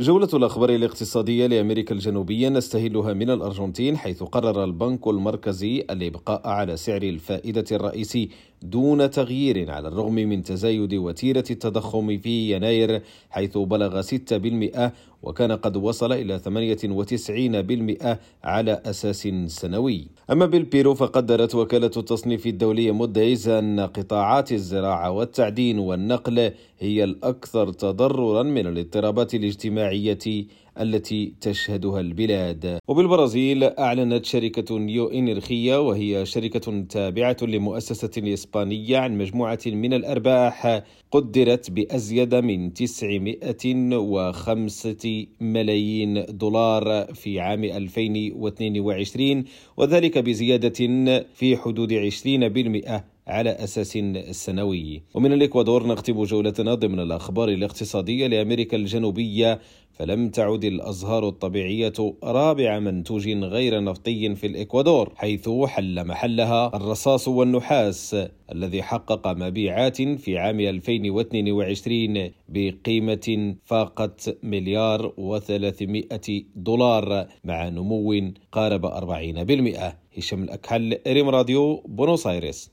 جولة الأخبار الاقتصادية لأمريكا الجنوبية نستهلها من الأرجنتين حيث قرر البنك المركزي الإبقاء على سعر الفائدة الرئيسي دون تغيير على الرغم من تزايد وتيرة التضخم في يناير حيث بلغ 6% وكان قد وصل إلى 98% على أساس سنوي. أما بالبيرو فقدرت وكالة التصنيف الدولية موديز أن قطاعات الزراعة والتعدين والنقل هي الأكثر تضررا من الاضطرابات الاجتماعية التي تشهدها البلاد. وبالبرازيل أعلنت شركة نيو إنرخيا وهي شركة تابعة لمؤسسة إسبانية عن مجموعة من الأرباح قدرت بأزيد من 905 ملايين دولار في عام 2022 وذلك بزيادة في حدود 20% على أساس سنوي. ومن الإكوادور نختم جولتنا ضمن الأخبار الاقتصادية لأمريكا الجنوبية فلم تعد الأزهار الطبيعية رابع منتوج غير نفطي في الإكوادور حيث حل محلها الرصاص والنحاس الذي حقق مبيعات في عام 2022 بقيمة فاقت مليار و300 دولار مع نمو قارب 40% هشام الأكحل ريم راديو بونوس آيرس